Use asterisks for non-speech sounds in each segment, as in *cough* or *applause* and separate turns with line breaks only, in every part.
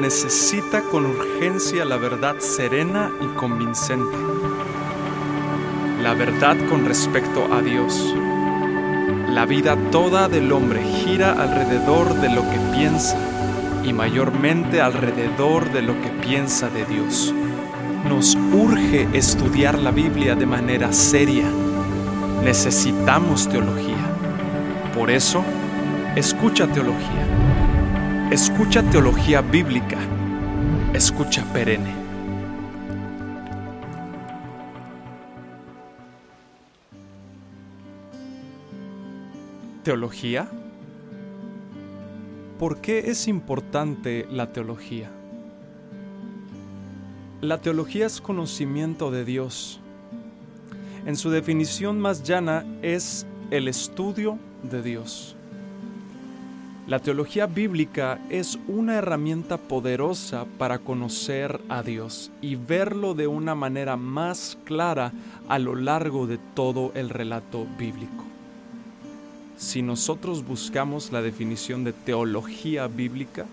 necesita con urgencia la verdad serena y convincente. La verdad con respecto a Dios. La vida toda del hombre gira alrededor de lo que piensa y mayormente alrededor de lo que piensa de Dios. Nos urge estudiar la Biblia de manera seria. Necesitamos teología. Por eso, escucha teología. Escucha teología bíblica. Escucha perenne. ¿Teología? ¿Por qué es importante la teología? La teología es conocimiento de Dios. En su definición más llana es el estudio de Dios. La teología bíblica es una herramienta poderosa para conocer a Dios y verlo de una manera más clara a lo largo de todo el relato bíblico. Si nosotros buscamos la definición de teología bíblica,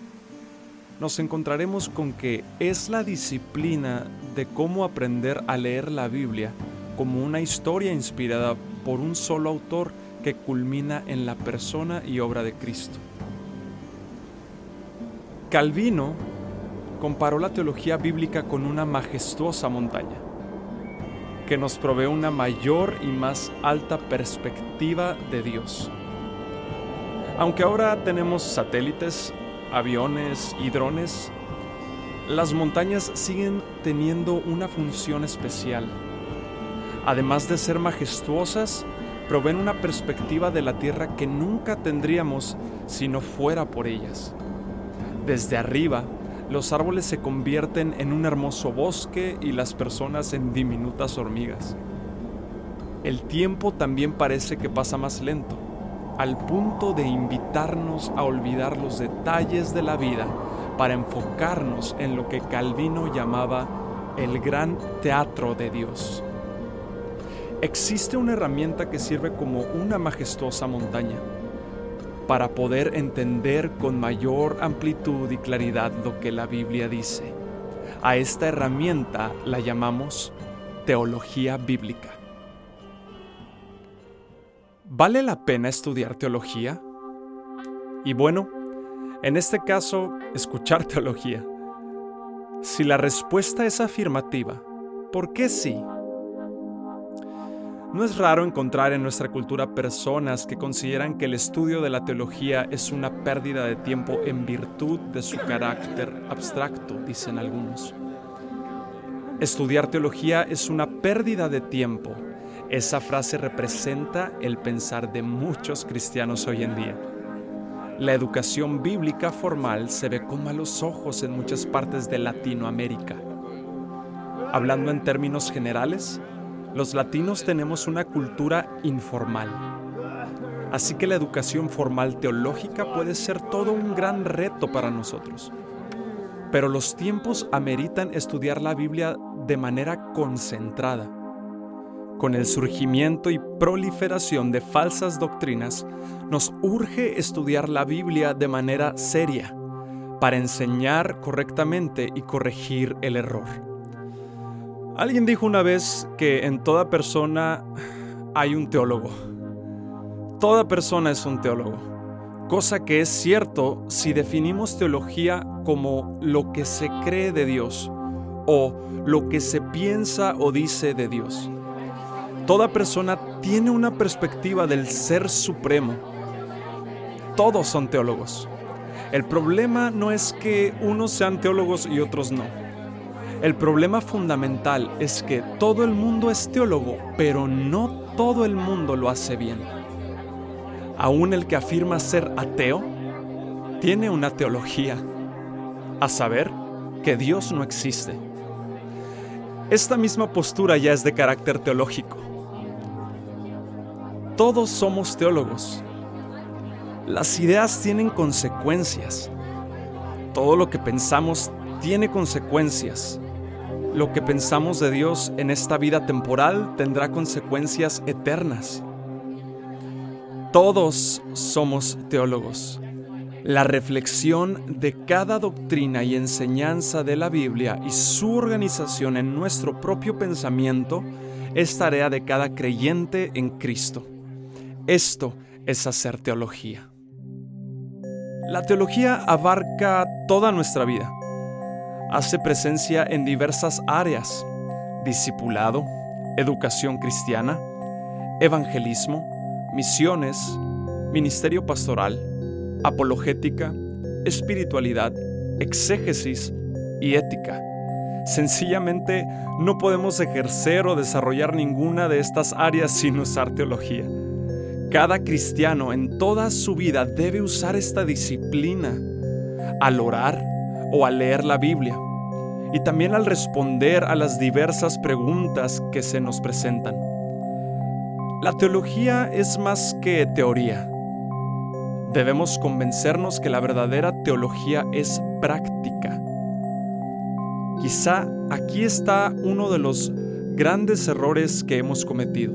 nos encontraremos con que es la disciplina de cómo aprender a leer la Biblia como una historia inspirada por un solo autor que culmina en la persona y obra de Cristo. Calvino comparó la teología bíblica con una majestuosa montaña, que nos provee una mayor y más alta perspectiva de Dios. Aunque ahora tenemos satélites, aviones y drones, las montañas siguen teniendo una función especial. Además de ser majestuosas, proveen una perspectiva de la Tierra que nunca tendríamos si no fuera por ellas. Desde arriba, los árboles se convierten en un hermoso bosque y las personas en diminutas hormigas. El tiempo también parece que pasa más lento, al punto de invitarnos a olvidar los detalles de la vida para enfocarnos en lo que Calvino llamaba el gran teatro de Dios. Existe una herramienta que sirve como una majestuosa montaña para poder entender con mayor amplitud y claridad lo que la Biblia dice. A esta herramienta la llamamos teología bíblica. ¿Vale la pena estudiar teología? Y bueno, en este caso, escuchar *laughs* teología. Si la respuesta es afirmativa, ¿por qué sí? No es raro encontrar en nuestra cultura personas que consideran que el estudio de la teología es una pérdida de tiempo en virtud de su carácter abstracto, dicen algunos. Estudiar teología es una pérdida de tiempo. Esa frase representa el pensar de muchos cristianos hoy en día. La educación bíblica formal se ve con malos ojos en muchas partes de Latinoamérica. Hablando en términos generales, los latinos tenemos una cultura informal. Así que la educación formal teológica puede ser todo un gran reto para nosotros. Pero los tiempos ameritan estudiar la Biblia de manera concentrada. Con el surgimiento y proliferación de falsas doctrinas, nos urge estudiar la Biblia de manera seria para enseñar correctamente y corregir el error. Alguien dijo una vez que en toda persona hay un teólogo. Toda persona es un teólogo. Cosa que es cierto si definimos teología como lo que se cree de Dios o lo que se piensa o dice de Dios. Toda persona tiene una perspectiva del ser supremo. Todos son teólogos. El problema no es que unos sean teólogos y otros no. El problema fundamental es que todo el mundo es teólogo, pero no todo el mundo lo hace bien. Aún el que afirma ser ateo tiene una teología, a saber, que Dios no existe. Esta misma postura ya es de carácter teológico. Todos somos teólogos. Las ideas tienen consecuencias. Todo lo que pensamos tiene consecuencias. Lo que pensamos de Dios en esta vida temporal tendrá consecuencias eternas. Todos somos teólogos. La reflexión de cada doctrina y enseñanza de la Biblia y su organización en nuestro propio pensamiento es tarea de cada creyente en Cristo. Esto es hacer teología. La teología abarca toda nuestra vida. Hace presencia en diversas áreas. Discipulado, educación cristiana, evangelismo, misiones, ministerio pastoral, apologética, espiritualidad, exégesis y ética. Sencillamente no podemos ejercer o desarrollar ninguna de estas áreas sin usar teología. Cada cristiano en toda su vida debe usar esta disciplina al orar o al leer la Biblia y también al responder a las diversas preguntas que se nos presentan. La teología es más que teoría. Debemos convencernos que la verdadera teología es práctica. Quizá aquí está uno de los grandes errores que hemos cometido.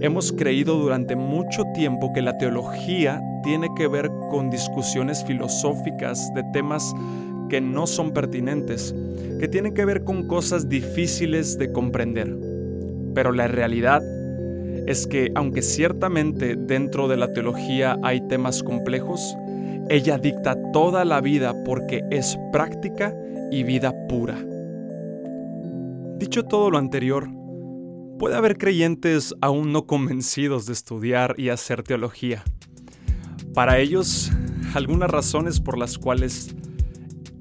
Hemos creído durante mucho tiempo que la teología tiene que ver con discusiones filosóficas de temas que no son pertinentes, que tienen que ver con cosas difíciles de comprender. Pero la realidad es que aunque ciertamente dentro de la teología hay temas complejos, ella dicta toda la vida porque es práctica y vida pura. Dicho todo lo anterior, puede haber creyentes aún no convencidos de estudiar y hacer teología. Para ellos, algunas razones por las cuales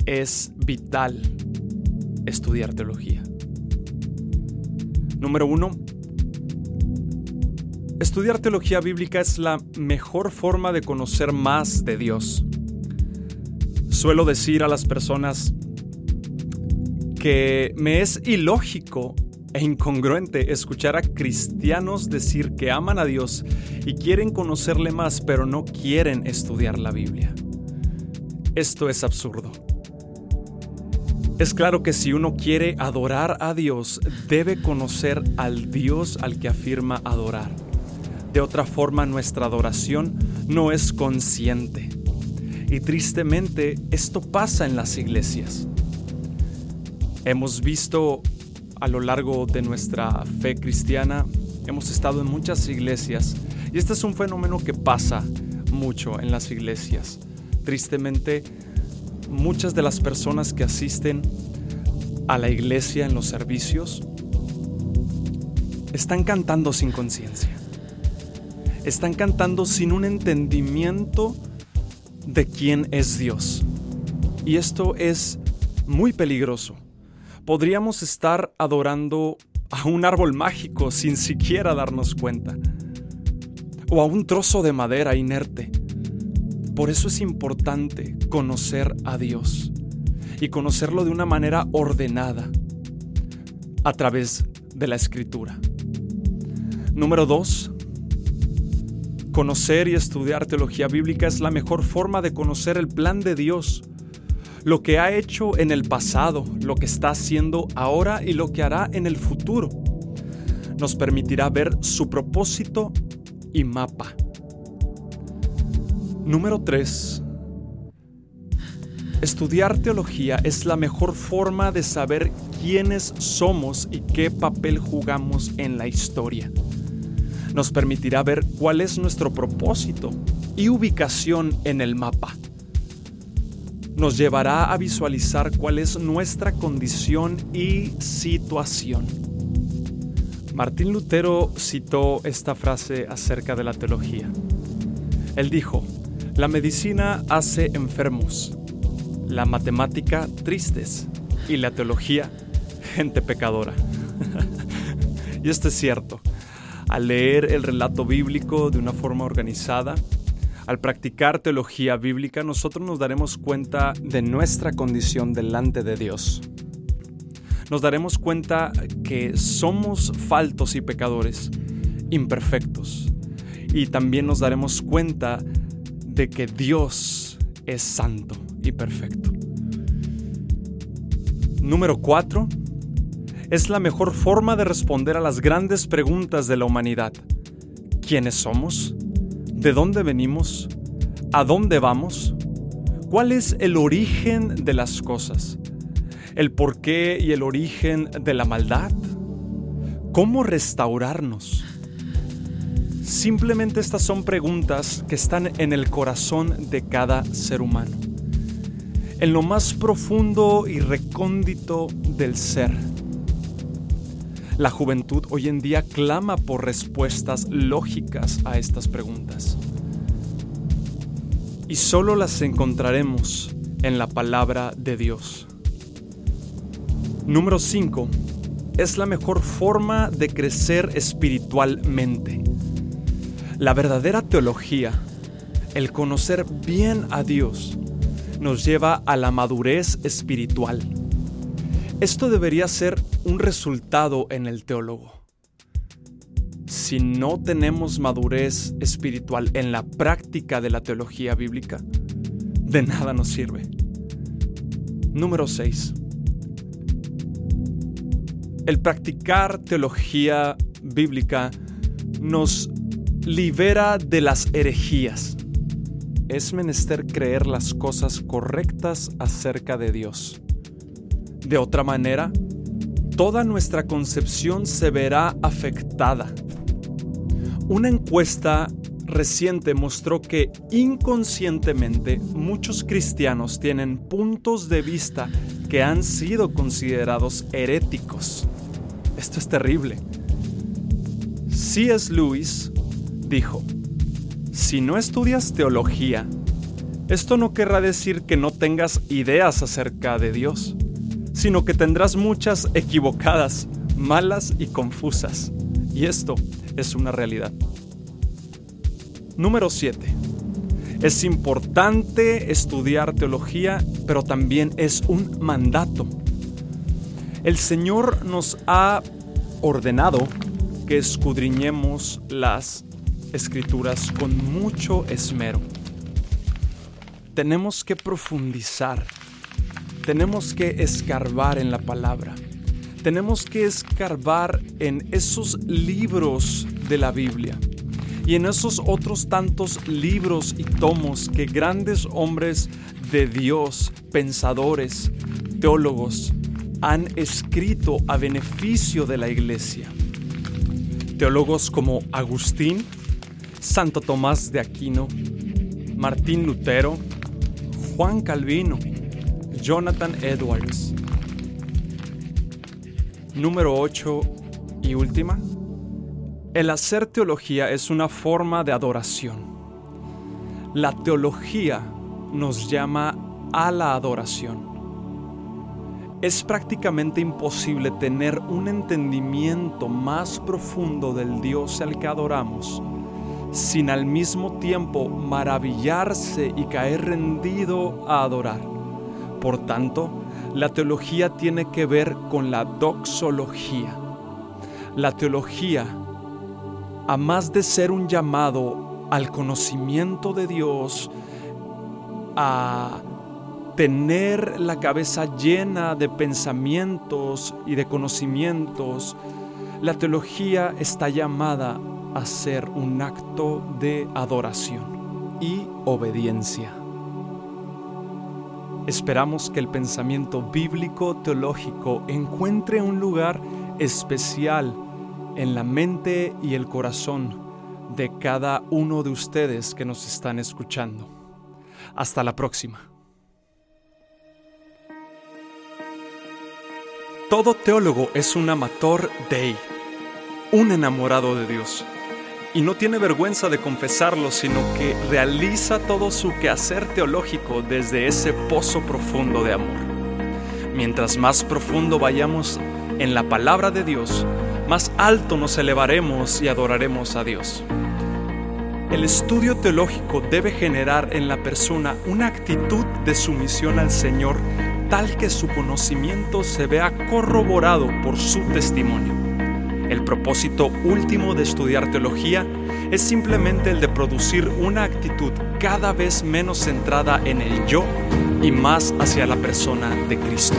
es vital estudiar teología. Número uno, Estudiar teología bíblica es la mejor forma de conocer más de Dios. Suelo decir a las personas que me es ilógico e incongruente escuchar a cristianos decir que aman a Dios y quieren conocerle más, pero no quieren estudiar la Biblia. Esto es absurdo. Es claro que si uno quiere adorar a Dios, debe conocer al Dios al que afirma adorar. De otra forma, nuestra adoración no es consciente. Y tristemente, esto pasa en las iglesias. Hemos visto a lo largo de nuestra fe cristiana, hemos estado en muchas iglesias y este es un fenómeno que pasa mucho en las iglesias. Tristemente, muchas de las personas que asisten a la iglesia en los servicios están cantando sin conciencia están cantando sin un entendimiento de quién es Dios. Y esto es muy peligroso. Podríamos estar adorando a un árbol mágico sin siquiera darnos cuenta. O a un trozo de madera inerte. Por eso es importante conocer a Dios y conocerlo de una manera ordenada a través de la escritura. Número dos, Conocer y estudiar teología bíblica es la mejor forma de conocer el plan de Dios, lo que ha hecho en el pasado, lo que está haciendo ahora y lo que hará en el futuro. Nos permitirá ver su propósito y mapa. Número 3. Estudiar teología es la mejor forma de saber quiénes somos y qué papel jugamos en la historia nos permitirá ver cuál es nuestro propósito y ubicación en el mapa. Nos llevará a visualizar cuál es nuestra condición y situación. Martín Lutero citó esta frase acerca de la teología. Él dijo, la medicina hace enfermos, la matemática tristes y la teología gente pecadora. *laughs* y esto es cierto. Al leer el relato bíblico de una forma organizada, al practicar teología bíblica, nosotros nos daremos cuenta de nuestra condición delante de Dios. Nos daremos cuenta que somos faltos y pecadores, imperfectos. Y también nos daremos cuenta que Dios es santo y perfecto. Número 4 es la mejor forma de responder a las grandes preguntas de la humanidad. ¿Quiénes somos? ¿De dónde venimos? ¿A dónde vamos? ¿Cuál es el origen de las cosas? ¿El porqué y el origen de la maldad? ¿Cómo restaurarnos? Simplemente estas son preguntas que están en el corazón de cada ser humano, en lo más profundo y recóndito del ser. La juventud hoy en día clama por respuestas lógicas a estas preguntas. Y solo las encontraremos en la palabra de Dios. Número 5. Es la mejor forma de crecer espiritualmente. La verdadera teología, el conocer bien a Dios, nos lleva a la madurez espiritual. Esto debería ser un resultado en el teólogo. Si no tenemos madurez espiritual en la práctica de la teología bíblica, de nada nos sirve. Número 6. El practicar teología bíblica nos libera de las herejías. Es menester creer las cosas correctas acerca de Dios. De otra manera, toda nuestra concepción se verá afectada. Una encuesta reciente mostró que inconscientemente muchos cristianos tienen puntos de vista que han sido considerados heréticos. Esto es terrible. C.S. Lewis dijo, si no estudias teología, esto no querrá decir que no tengas ideas acerca de Dios, sino que tendrás muchas equivocadas, malas y confusas. Y esto es una realidad. Número 7. Es importante estudiar teología, pero también es un mandato. El Señor nos ha ordenado que escudriñemos las escrituras con mucho esmero. Tenemos que profundizar, tenemos que escarbar en la palabra, tenemos que escarbar en esos libros de la Biblia y en esos otros tantos libros y tomos que grandes hombres de Dios, pensadores, teólogos, han escrito a beneficio de la iglesia. Teólogos como Agustín, Santo Tomás de Aquino, Martín Lutero, Juan Calvino, Jonathan Edwards. Número 8 y última. El hacer teología es una forma de adoración. La teología nos llama a la adoración. Es prácticamente imposible tener un entendimiento más profundo del Dios al que adoramos sin al mismo tiempo maravillarse y caer rendido a adorar. Por tanto, la teología tiene que ver con la doxología. La teología, a más de ser un llamado al conocimiento de Dios, a tener la cabeza llena de pensamientos y de conocimientos, la teología está llamada hacer un acto de adoración y obediencia. Esperamos que el pensamiento bíblico teológico encuentre un lugar especial en la mente y el corazón de cada uno de ustedes que nos están escuchando. Hasta la próxima. Todo teólogo es un amator dei, un enamorado de Dios y no tiene vergüenza de confesarlo, sino que realiza todo su quehacer teológico desde ese pozo profundo de amor. Mientras más profundo vayamos en la palabra de Dios, más alto nos elevaremos y adoraremos a Dios. El estudio teológico debe generar en la persona una actitud de sumisión al Señor tal que su conocimiento se vea corroborado por su testimonio. El propósito último de estudiar teología es simplemente el de producir una actitud cada vez menos centrada en el yo y más hacia la persona de Cristo.